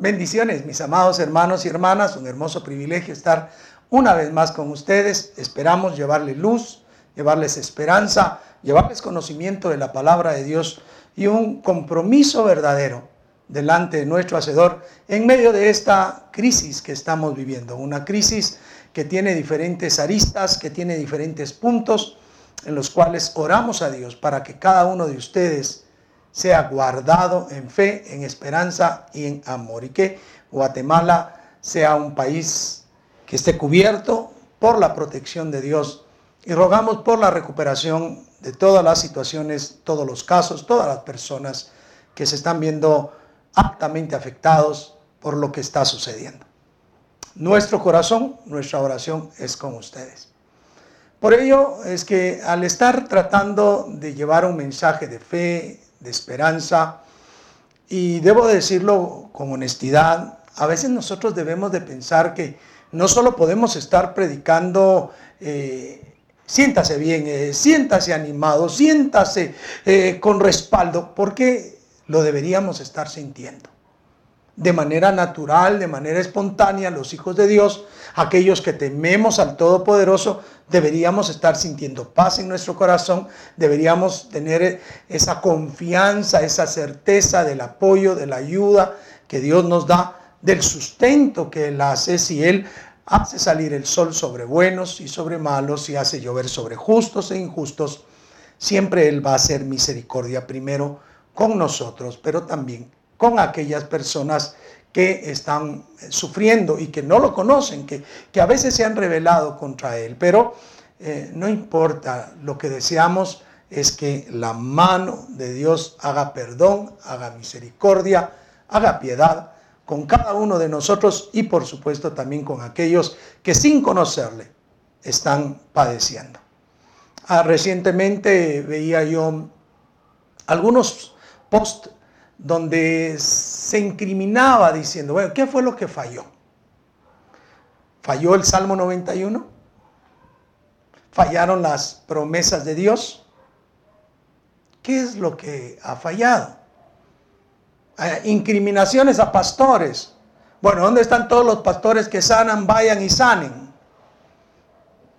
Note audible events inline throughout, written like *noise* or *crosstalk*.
Bendiciones, mis amados hermanos y hermanas. Un hermoso privilegio estar una vez más con ustedes. Esperamos llevarles luz, llevarles esperanza, llevarles conocimiento de la palabra de Dios y un compromiso verdadero delante de nuestro Hacedor en medio de esta crisis que estamos viviendo. Una crisis que tiene diferentes aristas, que tiene diferentes puntos en los cuales oramos a Dios para que cada uno de ustedes sea guardado en fe, en esperanza y en amor. Y que Guatemala sea un país que esté cubierto por la protección de Dios. Y rogamos por la recuperación de todas las situaciones, todos los casos, todas las personas que se están viendo altamente afectados por lo que está sucediendo. Nuestro corazón, nuestra oración es con ustedes. Por ello es que al estar tratando de llevar un mensaje de fe, de esperanza, y debo decirlo con honestidad, a veces nosotros debemos de pensar que no solo podemos estar predicando, eh, siéntase bien, eh, siéntase animado, siéntase eh, con respaldo, porque lo deberíamos estar sintiendo. De manera natural, de manera espontánea, los hijos de Dios, aquellos que tememos al Todopoderoso, deberíamos estar sintiendo paz en nuestro corazón, deberíamos tener esa confianza, esa certeza del apoyo, de la ayuda que Dios nos da, del sustento que Él hace si Él hace salir el sol sobre buenos y sobre malos y hace llover sobre justos e injustos. Siempre Él va a hacer misericordia primero con nosotros, pero también con aquellas personas que están sufriendo y que no lo conocen, que, que a veces se han rebelado contra Él. Pero eh, no importa, lo que deseamos es que la mano de Dios haga perdón, haga misericordia, haga piedad con cada uno de nosotros y por supuesto también con aquellos que sin conocerle están padeciendo. Ah, recientemente veía yo algunos posts donde se incriminaba diciendo, bueno, ¿qué fue lo que falló? ¿Falló el Salmo 91? ¿Fallaron las promesas de Dios? ¿Qué es lo que ha fallado? Eh, incriminaciones a pastores. Bueno, ¿dónde están todos los pastores que sanan, vayan y sanen?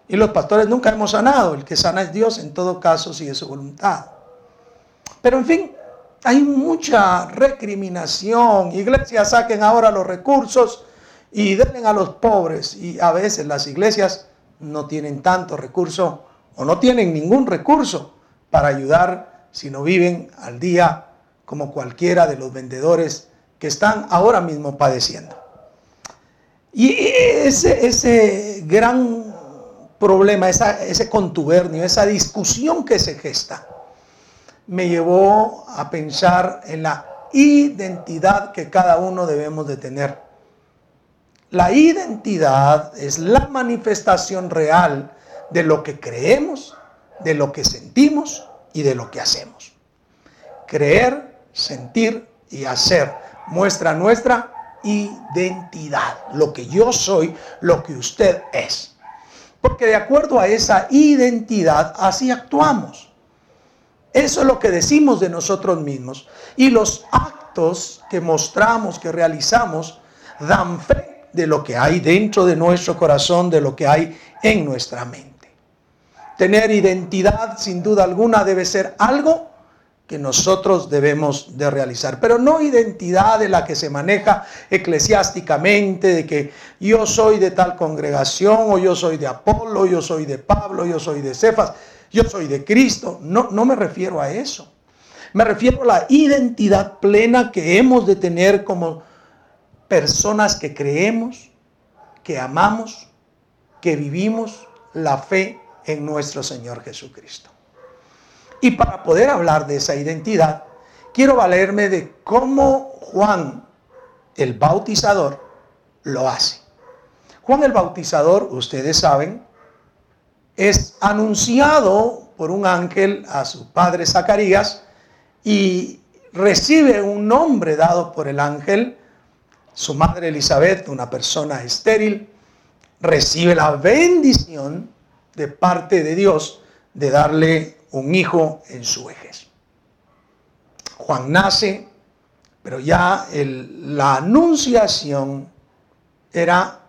Y los pastores nunca hemos sanado. El que sana es Dios en todo caso si es su voluntad. Pero en fin, hay mucha recriminación. Iglesias saquen ahora los recursos y denle a los pobres. Y a veces las iglesias no tienen tanto recurso o no tienen ningún recurso para ayudar si no viven al día como cualquiera de los vendedores que están ahora mismo padeciendo. Y ese, ese gran problema, ese contubernio, esa discusión que se gesta, me llevó a pensar en la identidad que cada uno debemos de tener. La identidad es la manifestación real de lo que creemos, de lo que sentimos y de lo que hacemos. Creer, sentir y hacer muestra nuestra identidad, lo que yo soy, lo que usted es. Porque de acuerdo a esa identidad, así actuamos. Eso es lo que decimos de nosotros mismos. Y los actos que mostramos, que realizamos, dan fe de lo que hay dentro de nuestro corazón, de lo que hay en nuestra mente. Tener identidad, sin duda alguna, debe ser algo que nosotros debemos de realizar, pero no identidad de la que se maneja eclesiásticamente, de que yo soy de tal congregación, o yo soy de Apolo, yo soy de Pablo, yo soy de Cefas yo soy de Cristo. No, me refiero a eso. Me refiero a la identidad plena que hemos de tener como personas que creemos, que amamos, que vivimos la fe en nuestro Señor Jesucristo. Y para poder hablar de esa identidad, quiero valerme de cómo Juan el Bautizador lo hace. Juan el Bautizador, ustedes saben, es anunciado por un ángel a su padre Zacarías y recibe un nombre dado por el ángel. Su madre Elizabeth, una persona estéril, recibe la bendición de parte de Dios de darle un hijo en su vejez. Juan nace, Pero ya la anunciación era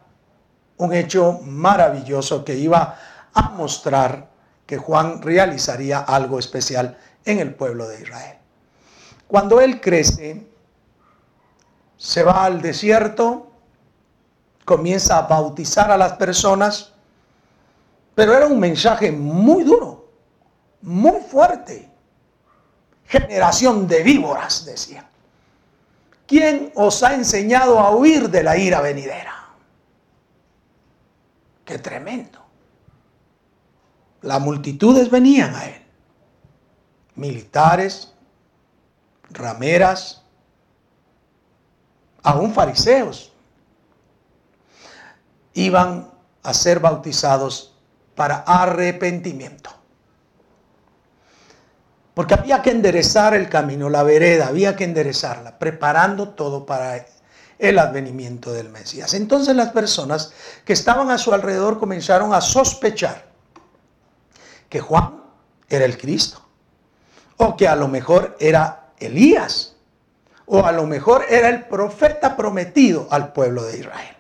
un hecho maravilloso que iba a mostrar que Juan realizaría algo especial en el pueblo de Israel. Cuando él crece, se va al desierto, comienza a bautizar a las personas, pero era un mensaje muy duro, muy fuerte. Generación de víboras, decía. ¿Quién os ha enseñado a huir de la ira venidera? Qué tremendo. Las multitudes venían a él. Militares, rameras, aún fariseos. Iban a ser bautizados para arrepentimiento. Porque había que enderezar el camino, la vereda, había que enderezarla, preparando todo para el advenimiento del Mesías. Entonces las personas que estaban a su alrededor comenzaron a sospechar que Juan era el Cristo, o que a lo mejor era Elías, o a lo mejor era el profeta prometido al pueblo de Israel.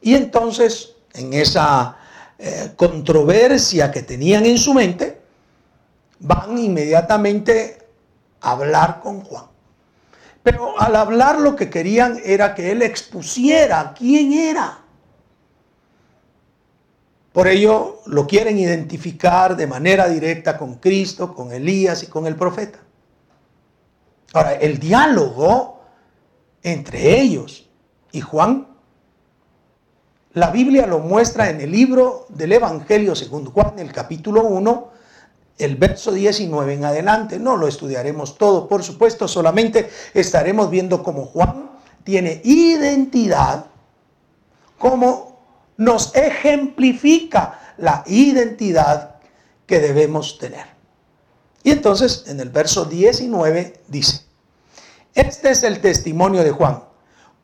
Y entonces, en esa eh, controversia que tenían en su mente, van inmediatamente a hablar con Juan. Pero al hablar lo que querían era que él expusiera quién era. Por ello lo quieren identificar de manera directa con Cristo, con Elías y con el profeta. Ahora, el diálogo entre ellos y Juan, la Biblia lo muestra en el libro del Evangelio según Juan, el capítulo 1, el verso 19 en adelante. No lo estudiaremos todo, por supuesto, solamente estaremos viendo cómo Juan tiene identidad, cómo nos ejemplifica la identidad que debemos tener. Y entonces en el verso 19 dice, este es el testimonio de Juan.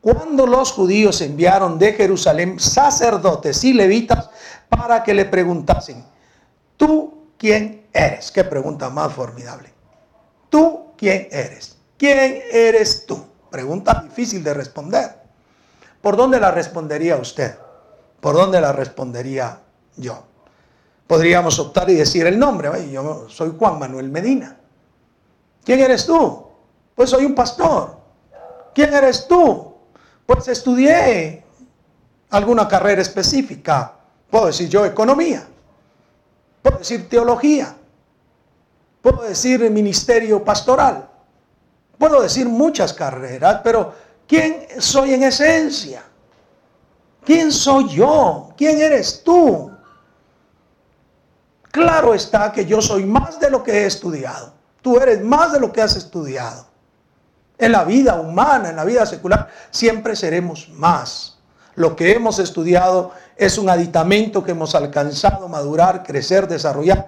Cuando los judíos enviaron de Jerusalén sacerdotes y levitas para que le preguntasen, ¿tú quién eres? Qué pregunta más formidable. ¿Tú quién eres? ¿Quién eres tú? Pregunta difícil de responder. ¿Por dónde la respondería usted? ¿Por dónde la respondería yo? Podríamos optar y decir el nombre. Yo soy Juan Manuel Medina. ¿Quién eres tú? Pues soy un pastor. ¿Quién eres tú? Pues estudié alguna carrera específica. Puedo decir yo economía. Puedo decir teología. Puedo decir ministerio pastoral. Puedo decir muchas carreras, pero ¿quién soy en esencia? ¿Quién soy yo? ¿Quién eres tú? Claro está que yo soy más de lo que he estudiado. Tú eres más de lo que has estudiado. En la vida humana, en la vida secular, siempre seremos más. Lo que hemos estudiado es un aditamento que hemos alcanzado madurar, crecer, desarrollar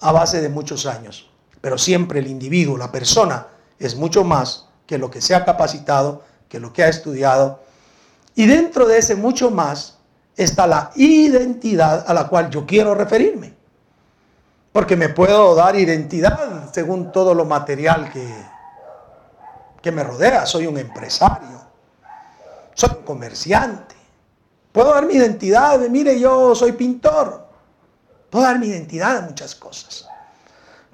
a base de muchos años. Pero siempre el individuo, la persona, es mucho más que lo que se ha capacitado, que lo que ha estudiado. Y dentro de ese mucho más está la identidad a la cual yo quiero referirme. Porque me puedo dar identidad según todo lo material que, que me rodea. Soy un empresario, soy un comerciante. Puedo dar mi identidad de, mire, yo soy pintor. Puedo dar mi identidad de muchas cosas.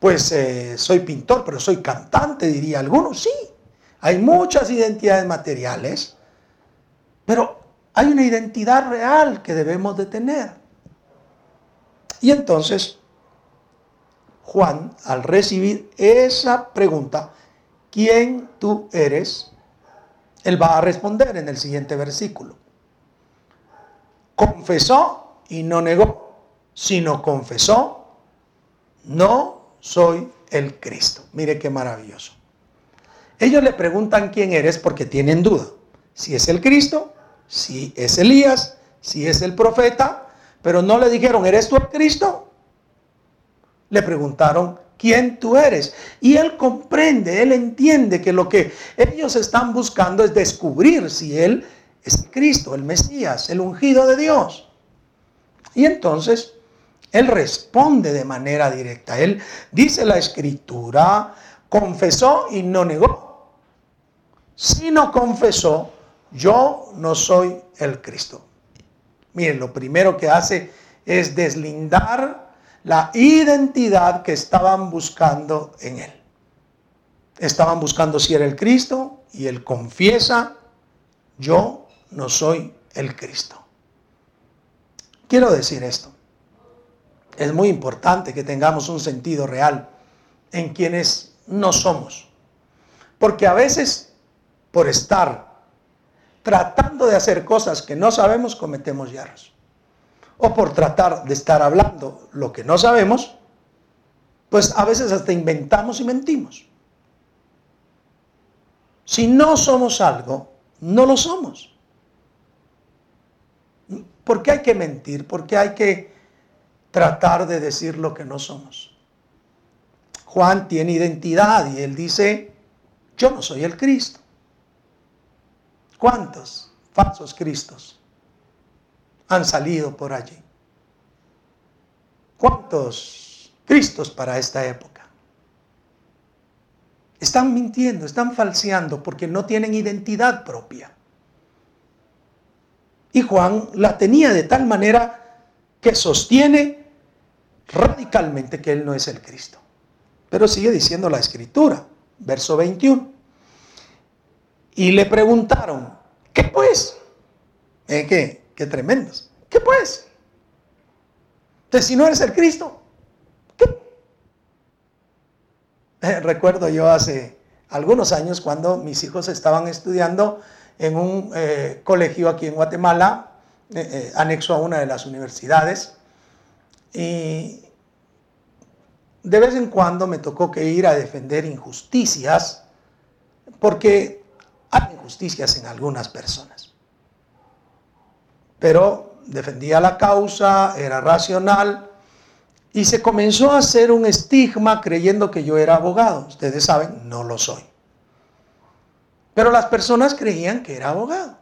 Pues eh, soy pintor, pero soy cantante, diría algunos. Sí, hay muchas identidades materiales, pero hay una identidad real que debemos de tener. Y entonces, Juan, al recibir esa pregunta, ¿quién tú eres? Él va a responder en el siguiente versículo. Confesó y no negó, sino confesó, no soy el Cristo. Mire qué maravilloso. Ellos le preguntan quién eres porque tienen duda. Si es el Cristo, si es Elías, si es el profeta, pero no le dijeron, ¿eres tú el Cristo? Le preguntaron, ¿quién tú eres? Y él comprende, él entiende que lo que ellos están buscando es descubrir si él es Cristo, el Mesías, el ungido de Dios. Y entonces él responde de manera directa. Él dice la escritura, confesó y no negó. si no confesó, yo no soy el Cristo. Miren, lo primero que hace es deslindar la identidad que estaban buscando en él. Estaban buscando si era el Cristo y él confiesa, yo no soy el Cristo. Quiero decir esto. Es muy importante que tengamos un sentido real en quienes no somos. Porque a veces, por estar tratando de hacer cosas que no sabemos, cometemos yerros. O por tratar de estar hablando lo que no sabemos, pues a veces hasta inventamos y mentimos. Si no somos algo, no lo somos. ¿Por qué hay que mentir? ¿Por qué hay que tratar de decir lo que no somos? Juan tiene identidad y él dice, yo no soy el Cristo. ¿Cuántos falsos Cristos han salido por allí? ¿Cuántos Cristos para esta época? Están mintiendo, están falseando porque no tienen identidad propia. Y Juan la tenía de tal manera que sostiene radicalmente que él no es el Cristo. Pero sigue diciendo la escritura, verso 21. Y le preguntaron, ¿qué pues? ¿Eh, ¿Qué? Qué tremendos. ¿Qué pues? Entonces, si no eres el Cristo, ¿qué? Eh, *laughs* recuerdo yo hace algunos años cuando mis hijos estaban estudiando en un eh, colegio aquí en Guatemala, eh, eh, anexo a una de las universidades. Y de vez en cuando me tocó que ir a defender injusticias, porque hay injusticias en algunas personas. Pero defendía la causa, era racional, y se comenzó a hacer un estigma creyendo que yo era abogado. Ustedes saben, no lo soy. Pero las personas creían que era abogado.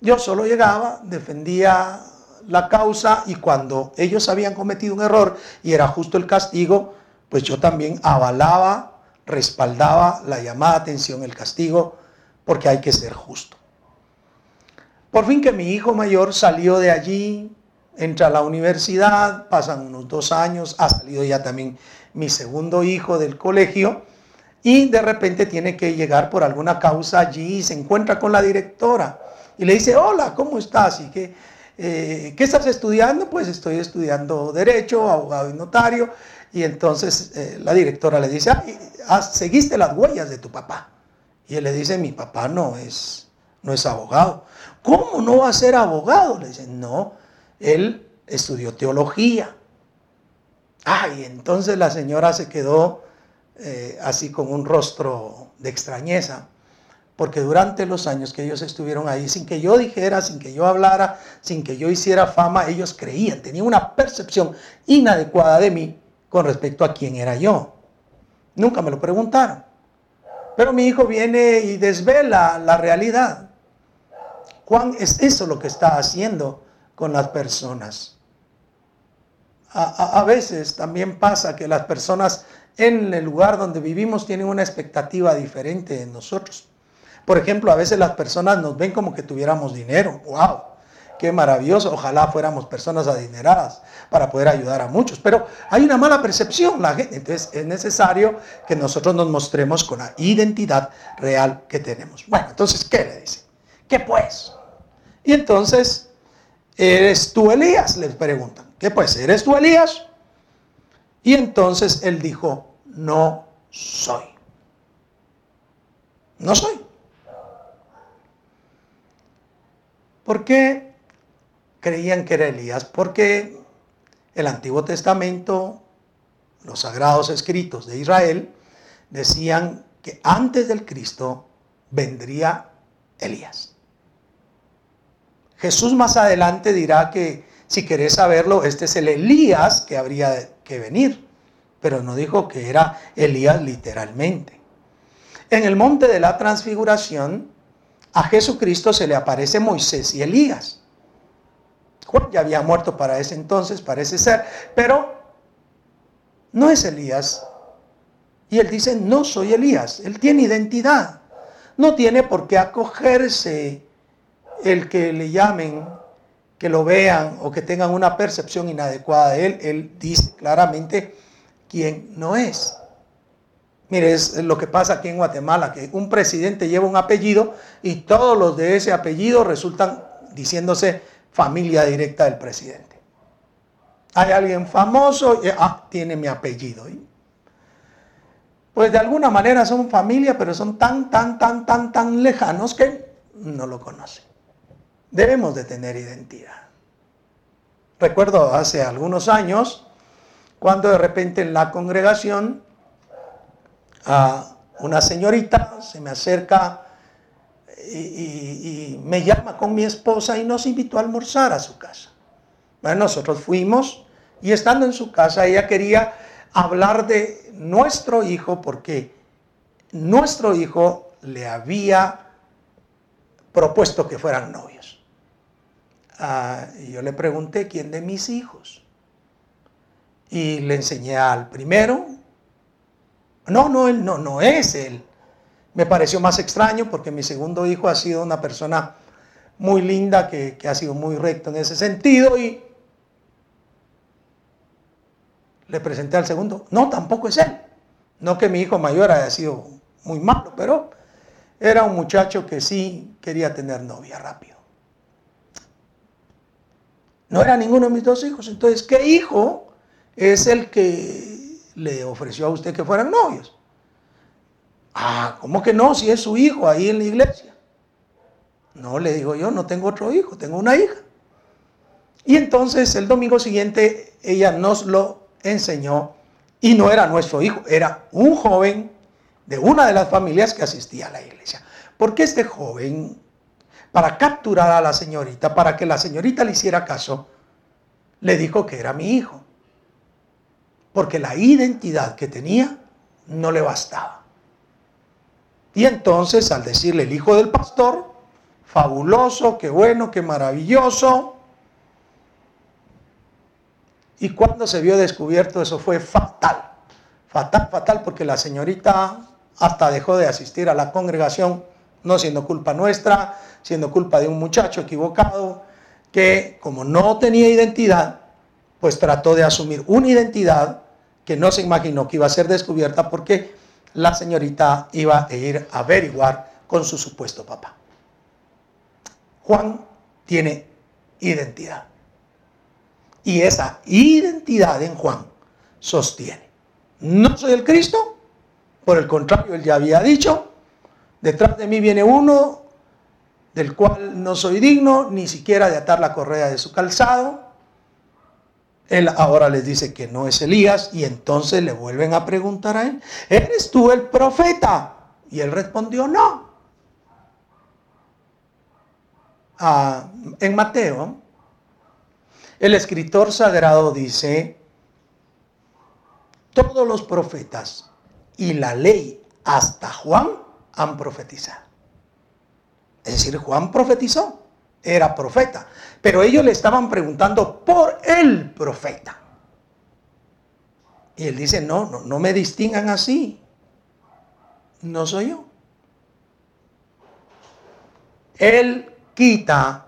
Yo solo llegaba, defendía la causa y cuando ellos habían cometido un error y era justo el castigo, pues yo también avalaba, respaldaba la llamada atención, el castigo, porque hay que ser justo. Por fin que mi hijo mayor salió de allí, entra a la universidad, pasan unos dos años, ha salido ya también mi segundo hijo del colegio y de repente tiene que llegar por alguna causa allí y se encuentra con la directora y le dice, hola, ¿cómo estás? ¿Y qué, eh, ¿qué estás estudiando? Pues estoy estudiando derecho, abogado y notario. Y entonces eh, la directora le dice, ah, seguiste las huellas de tu papá. Y él le dice, mi papá no es, no es abogado. ¿Cómo no va a ser abogado? Le dice, no, él estudió teología. Ah, y entonces la señora se quedó eh, así con un rostro de extrañeza, porque durante los años que ellos estuvieron ahí, sin que yo dijera, sin que yo hablara, sin que yo hiciera fama, ellos creían, tenían una percepción inadecuada de mí con respecto a quién era yo. Nunca me lo preguntaron. Pero mi hijo viene y desvela la realidad. Juan es eso lo que está haciendo con las personas. a, veces también pasa que las personas en el lugar donde vivimos tienen una expectativa diferente de nosotros. Por ejemplo, a veces las personas nos ven como que tuviéramos dinero. ¡Wow! Qué maravilloso. Ojalá fuéramos personas adineradas para poder ayudar a muchos. Pero hay una mala percepción. La gente, entonces es necesario que nosotros nos mostremos con la identidad real que tenemos. Bueno, entonces, ¿qué le dice? ¿Qué pues? Y entonces, ¿eres tú Elías? Les preguntan. ¿Qué pues? ¿Eres tú Elías? Y entonces él dijo, no soy. No soy. ¿Por qué creían que era Elías? Porque el Antiguo Testamento, los sagrados escritos de Israel, decían que antes del Cristo vendría Elías. Jesús más adelante dirá que si querés saberlo, este es el Elías que habría que venir, pero no dijo que era Elías literalmente. En el monte de la transfiguración, a Jesucristo se le aparece Moisés y Elías. Juan ya había muerto para ese entonces, parece ser, pero no es Elías. Y él dice, no soy Elías. Él tiene identidad. no tiene por qué acogerse el que le llamen, que lo vean o que tengan una percepción inadecuada de él. Él dice claramente quién no es. Mire, es lo que pasa aquí en Guatemala, que un presidente lleva un apellido y todos los de ese apellido resultan diciéndose familia directa del presidente. Hay alguien famoso, y, ah, tiene mi apellido. Pues de alguna manera son familia, pero son tan, tan, tan, tan, tan lejanos que no lo conocen. Debemos de tener identidad. Recuerdo hace algunos años, cuando de repente en la congregación una señorita se me acerca y, me llama con mi esposa y nos invitó a almorzar a su casa. Bueno, nosotros fuimos y estando en su casa ella quería hablar de nuestro hijo porque nuestro hijo le había propuesto que fueran novios. Ah, y yo le pregunté, ¿quién de mis hijos? Y le enseñé al primero. No, no, él no, no es él. Me pareció más extraño porque mi segundo hijo ha sido una persona muy linda, que, que ha sido muy recto en ese sentido y le presenté al segundo. No, tampoco es él. No que mi hijo mayor haya sido muy malo, pero era un muchacho que sí quería tener novia rápido. No era ninguno de mis dos hijos. Entonces, ¿qué hijo es el que le ofreció a usted que fueran novios? Ah, ¿cómo que no? Si es su hijo ahí en la iglesia. No, le digo yo, no tengo otro hijo, tengo una hija. Y entonces el domingo siguiente ella nos lo enseñó y no era nuestro hijo, era un joven de una de las familias que asistía a la iglesia. Porque este joven, para capturar a la señorita, para que la señorita le hiciera caso, le dijo que era mi hijo. Porque la identidad que tenía no le bastaba. Y entonces al decirle el hijo del pastor, fabuloso, qué bueno, qué maravilloso. Y cuando se vio descubierto eso fue fatal. Fatal, fatal, porque la señorita hasta dejó de asistir a la congregación, no siendo culpa nuestra, siendo culpa de un muchacho equivocado, que como no tenía identidad, pues trató de asumir una identidad que no se imaginó que iba a ser descubierta porque la señorita iba a ir a averiguar con su supuesto papá. Juan tiene identidad. Y esa identidad en Juan sostiene. No soy el Cristo, por el contrario, él ya había dicho, detrás de mí viene uno del cual no soy digno ni siquiera de atar la correa de su calzado. Él ahora les dice que no es Elías y entonces le vuelven a preguntar a él, ¿eres tú el profeta? Y él respondió, no. Ah, en Mateo, el escritor sagrado dice, todos los profetas y la ley hasta Juan han profetizado. Es decir, Juan profetizó era profeta. Pero ellos le estaban preguntando por el profeta. Y él dice, no, no, no me distingan así. No soy yo. Él quita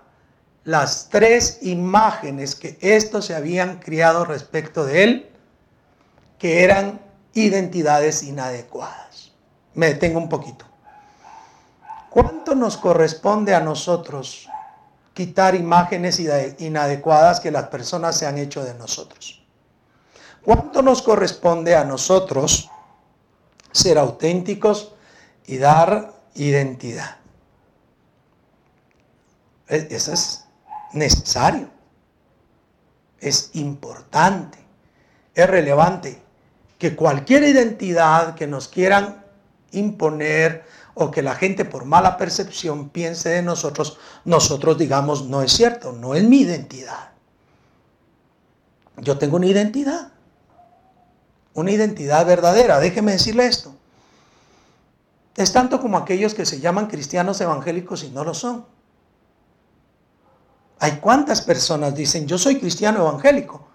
las tres imágenes que estos se habían criado respecto de él, que eran identidades inadecuadas. Me detengo un poquito. ¿Cuánto nos corresponde a nosotros quitar imágenes inadecuadas que las personas se han hecho de nosotros. ¿Cuánto nos corresponde a nosotros ser auténticos y dar identidad? E, eso es necesario, es importante, es relevante que cualquier identidad que nos quieran imponer o que la gente por mala percepción piense de nosotros, nosotros digamos, no es cierto, no es mi identidad. Yo tengo una identidad, una identidad verdadera. Déjeme decirle esto. Es tanto como aquellos que se llaman cristianos evangélicos y no lo son. Hay cuántas personas dicen, yo soy cristiano evangélico,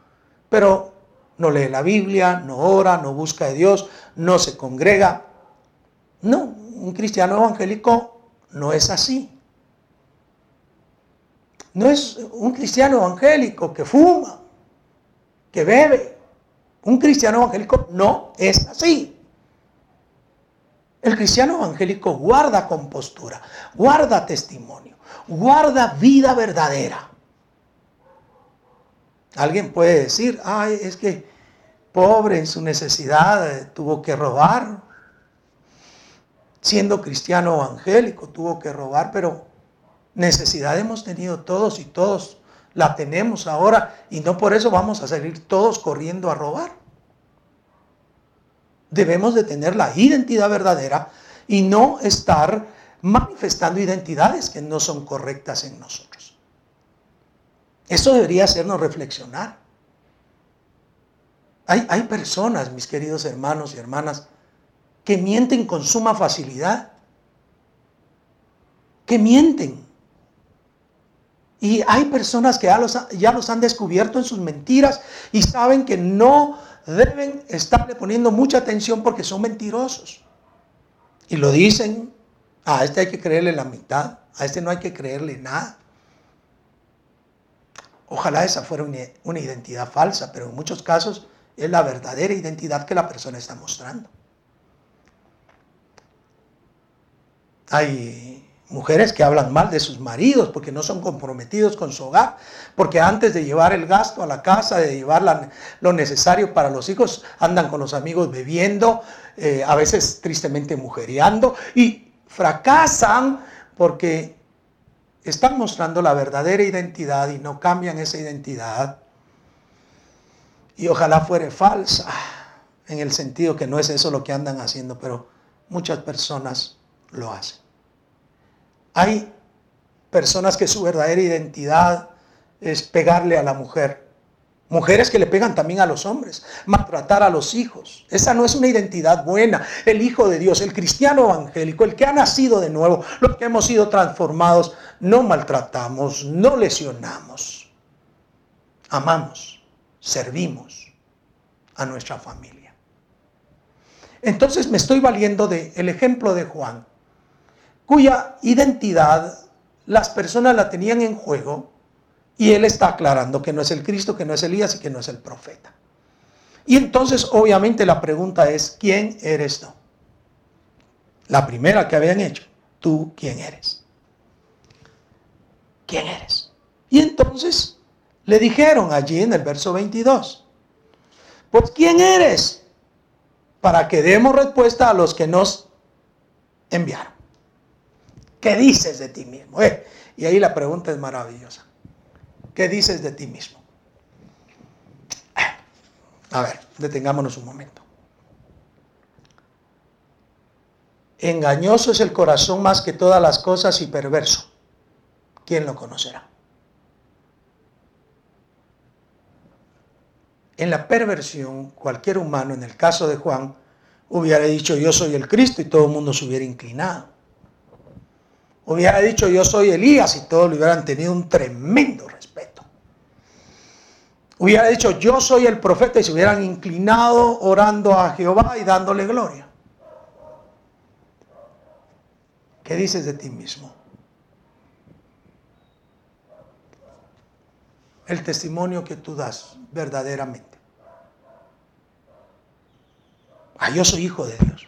pero no lee la Biblia, no ora, no busca a Dios, no se congrega. No, un cristiano evangélico no es así. No es un cristiano evangélico que fuma, que bebe. Un cristiano evangélico no es así. El cristiano evangélico guarda compostura, guarda testimonio, guarda vida verdadera. Alguien puede decir, ay, es que pobre en su necesidad eh, tuvo que robar. Siendo cristiano evangélico tuvo que robar, pero necesidad hemos tenido todos y todos la tenemos ahora y no por eso vamos a salir todos corriendo a robar. Debemos de tener la identidad verdadera y no estar manifestando identidades que no son correctas en nosotros. Eso debería hacernos reflexionar. Hay, hay personas, mis queridos hermanos y hermanas, que mienten con suma facilidad. Que mienten. Y hay personas que ya los, ya los han descubierto en sus mentiras y saben que no deben estarle poniendo mucha atención porque son mentirosos. Y lo dicen, a este hay que creerle la mitad, a este no hay que creerle nada. Ojalá esa fuera una, una identidad falsa, pero en muchos casos es la verdadera identidad que la persona está mostrando. Hay mujeres que hablan mal de sus maridos porque no son comprometidos con su hogar, porque antes de llevar el gasto a la casa, de llevar lo necesario para los hijos, andan con los amigos bebiendo, eh, a veces tristemente mujereando y fracasan porque están mostrando la verdadera identidad y no cambian esa identidad. Y ojalá fuere falsa, en el sentido que no es eso lo que andan haciendo, pero muchas personas lo hacen. Hay personas que su verdadera identidad es pegarle a la mujer. Mujeres que le pegan también a los hombres, maltratar a los hijos. Esa no es una identidad buena. El Hijo de Dios, el cristiano evangélico, el que ha nacido de nuevo, los que hemos sido transformados, no maltratamos, no lesionamos. Amamos, servimos a nuestra familia. Entonces me estoy valiendo del ejemplo de Juan cuya identidad las personas la tenían en juego y él está aclarando que no es el Cristo, que no es Elías y que no es el profeta. Y entonces obviamente la pregunta es, ¿quién eres tú? La primera que habían hecho, ¿tú quién eres? ¿Quién eres? Y entonces le dijeron allí en el verso 22, pues ¿quién eres? Para que demos respuesta a los que nos enviaron. ¿Qué dices de ti mismo? Eh, y ahí la pregunta es maravillosa. ¿Qué dices de ti mismo? A ver, detengámonos un momento. Engañoso es el corazón más que todas las cosas y perverso. ¿Quién lo conocerá? En la perversión, cualquier humano, en el caso de Juan, hubiera dicho yo soy el Cristo y todo el mundo se hubiera inclinado hubiera dicho yo soy Elías y todos le hubieran tenido un tremendo respeto. Hubiera dicho yo soy el profeta y se hubieran inclinado orando a Jehová y dándole gloria. ¿Qué dices de ti mismo? El testimonio que tú das verdaderamente. Ah, yo soy hijo de Dios.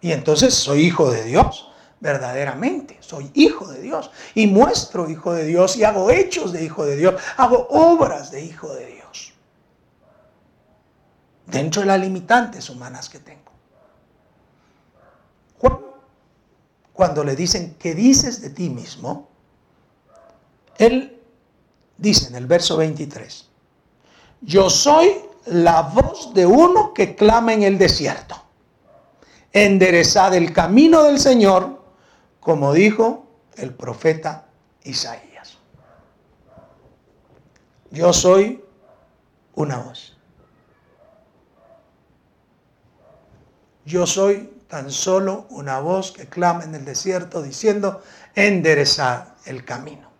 Y entonces soy hijo de Dios verdaderamente. Soy hijo de Dios y muestro hijo de Dios y hago hechos de hijo de Dios, hago obras de hijo de Dios. Dentro de las limitantes humanas que tengo. Cuando le dicen, ¿qué dices de ti mismo? Él dice en el verso 23, yo soy la voz de uno que clama en el desierto. Enderezad el camino del Señor como dijo el profeta Isaías. Yo soy una voz. Yo soy tan solo una voz que clama en el desierto diciendo, enderezar el camino.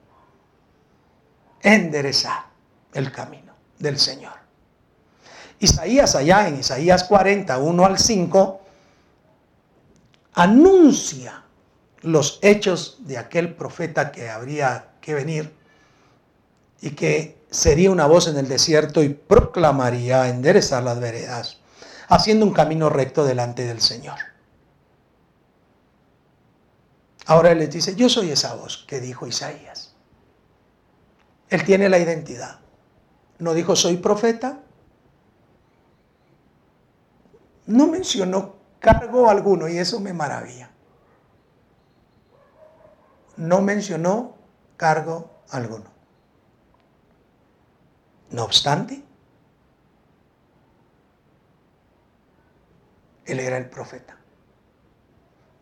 Enderezar el camino del Señor. Isaías allá en Isaías 40, 1 al 5, anuncia los hechos de aquel profeta que habría que venir y que sería una voz en el desierto y proclamaría enderezar las veredas, haciendo un camino recto delante del Señor. Ahora él les dice, yo soy esa voz que dijo Isaías. Él tiene la identidad. No dijo, soy profeta. No mencionó cargo alguno y eso me maravilla. No mencionó cargo alguno. No obstante, él era el profeta.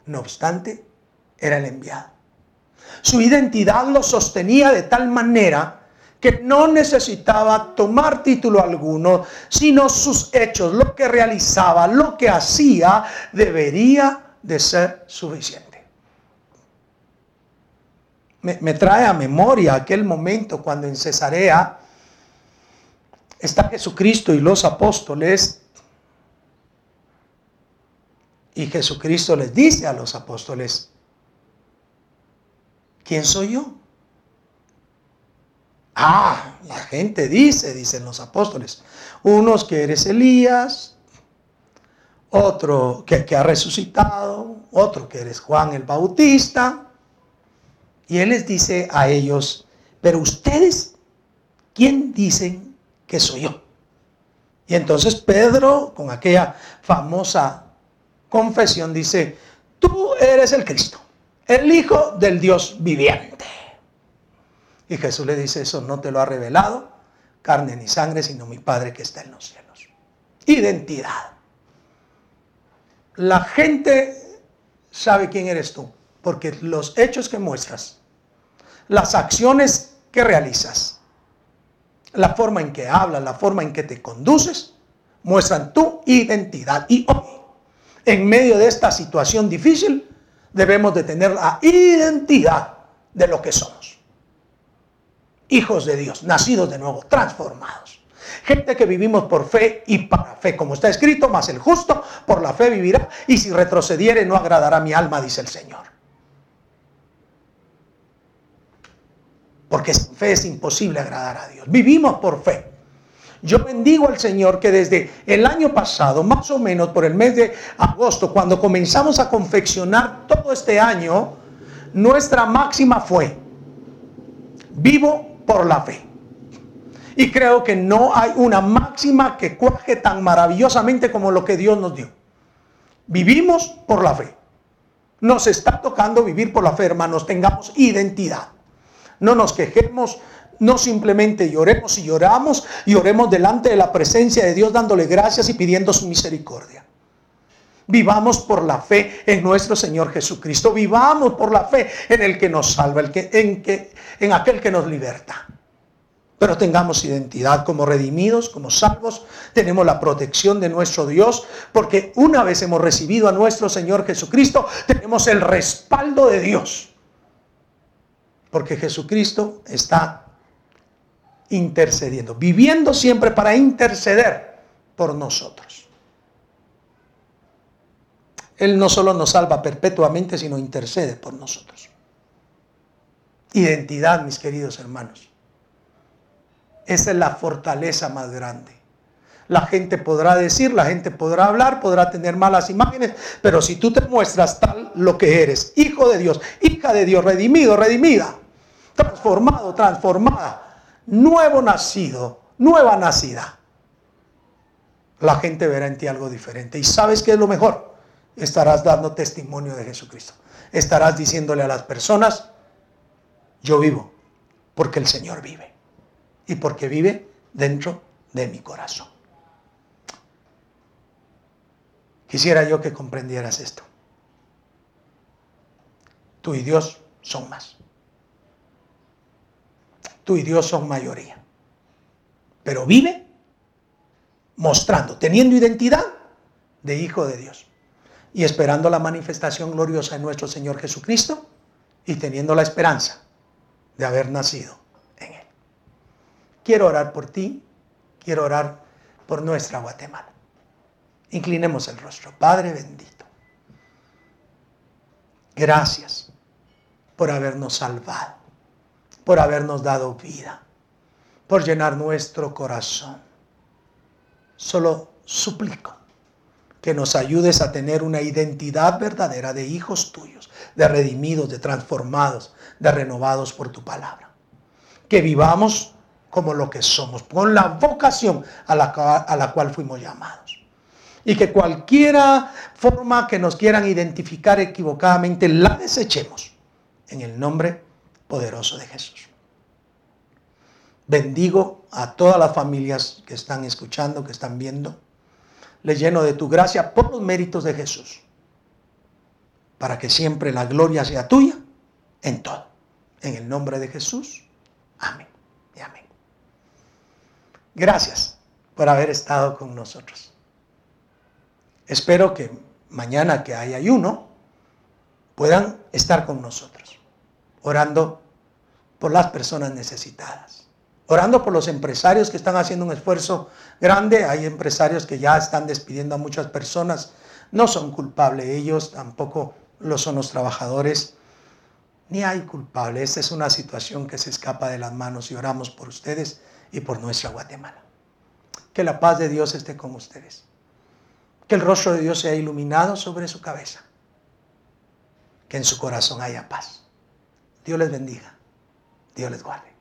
No obstante, era el enviado. Su identidad lo sostenía de tal manera que no necesitaba tomar título alguno, sino sus hechos, lo que realizaba, lo que hacía, debería de ser suficiente. Me, trae a memoria aquel momento cuando en Cesarea está Jesucristo y los apóstoles. Y Jesucristo les dice a los apóstoles, ¿quién soy yo? Ah, la gente dice, dicen los apóstoles, unos que eres Elías, otro que ha resucitado, otro que eres Juan el Bautista. Y él les dice a ellos, pero ustedes, ¿quién dicen que soy yo? Y entonces Pedro, con aquella famosa confesión, dice, tú eres el Cristo, el Hijo del Dios viviente. Y Jesús le dice, eso no te lo ha revelado carne ni sangre, sino mi Padre que está en los cielos. Identidad. La gente sabe quién eres tú, porque los hechos que muestras, las acciones que realizas, la forma en que hablas, la forma en que te conduces, muestran tu identidad. Y hoy, en medio de esta situación difícil, debemos de tener la identidad de lo que somos hijos de Dios, nacidos de nuevo, transformados. Gente que vivimos por fe y para fe, como está escrito, más el justo por la fe vivirá, y si retrocediere no agradará mi alma, dice el Señor. Porque sin fe es imposible agradar a Dios. Vivimos por fe. Yo bendigo al Señor que desde el año pasado, más o menos por el mes de agosto, cuando comenzamos a confeccionar todo este año, nuestra máxima fue, vivo por la fe. Y creo que no hay una máxima que cuaje tan maravillosamente como lo que Dios nos dio. Vivimos por la fe. Nos está tocando vivir por la fe, hermanos. Tengamos identidad. No nos quejemos, no simplemente lloremos y lloramos y oremos delante de la presencia de Dios dándole gracias y pidiendo su misericordia. Vivamos por la fe en nuestro Señor Jesucristo. Vivamos por la fe en el que nos salva, el que, en, que, en aquel que nos liberta. Pero tengamos identidad como redimidos, como salvos. Tenemos la protección de nuestro Dios, porque una vez hemos recibido a nuestro Señor Jesucristo, tenemos el respaldo de Dios. Porque Jesucristo está intercediendo, viviendo siempre para interceder por nosotros. Él no solo nos salva perpetuamente, sino intercede por nosotros. Identidad, mis queridos hermanos. Esa es la fortaleza más grande. La gente podrá decir, la gente podrá hablar, podrá tener malas imágenes, pero si tú te muestras tal lo que eres, hijo de Dios, hija de Dios, redimido, redimida, transformado, transformada, nuevo nacido, nueva nacida, la gente verá en ti algo diferente. ¿Y sabes qué es lo mejor? estarás dando testimonio de Jesucristo. Estarás diciéndole a las personas, yo vivo porque el Señor vive y porque vive dentro de mi corazón. Quisiera yo que comprendieras esto. Tú y Dios son más. Tú y Dios son mayoría. Pero vive mostrando, teniendo identidad de hijo de Dios y esperando la manifestación gloriosa de nuestro Señor Jesucristo y teniendo la esperanza de haber nacido en Él. Quiero orar por ti, quiero orar por nuestra Guatemala. Inclinemos el rostro. Padre bendito. Gracias por habernos salvado, por habernos dado vida, por llenar nuestro corazón. Solo suplico que nos ayudes a tener una identidad verdadera de hijos tuyos, de redimidos, de transformados, de renovados por tu palabra. Que vivamos como lo que somos, con la vocación a la, a la cual fuimos llamados. Y que cualquiera forma que nos quieran identificar equivocadamente, la desechemos en el nombre poderoso de Jesús. Bendigo a todas las familias que están escuchando, que están viendo. Le lleno de tu gracia por los méritos de Jesús, para que siempre la gloria sea tuya en todo. En el nombre de Jesús. Amén y amén. Gracias por haber estado con nosotros. Espero que mañana que hay ayuno puedan estar con nosotros, orando por las personas necesitadas, orando por los empresarios que están haciendo un esfuerzo grande. Hay empresarios que ya están despidiendo a muchas personas, no son culpables ellos, tampoco lo son los trabajadores, ni hay culpable. Esta es una situación que se escapa de las manos y oramos por ustedes y por nuestra Guatemala. Que la paz de Dios esté con ustedes. Que el rostro de Dios sea iluminado sobre su cabeza. Que en su corazón haya paz. Dios les bendiga. Dios les guarde.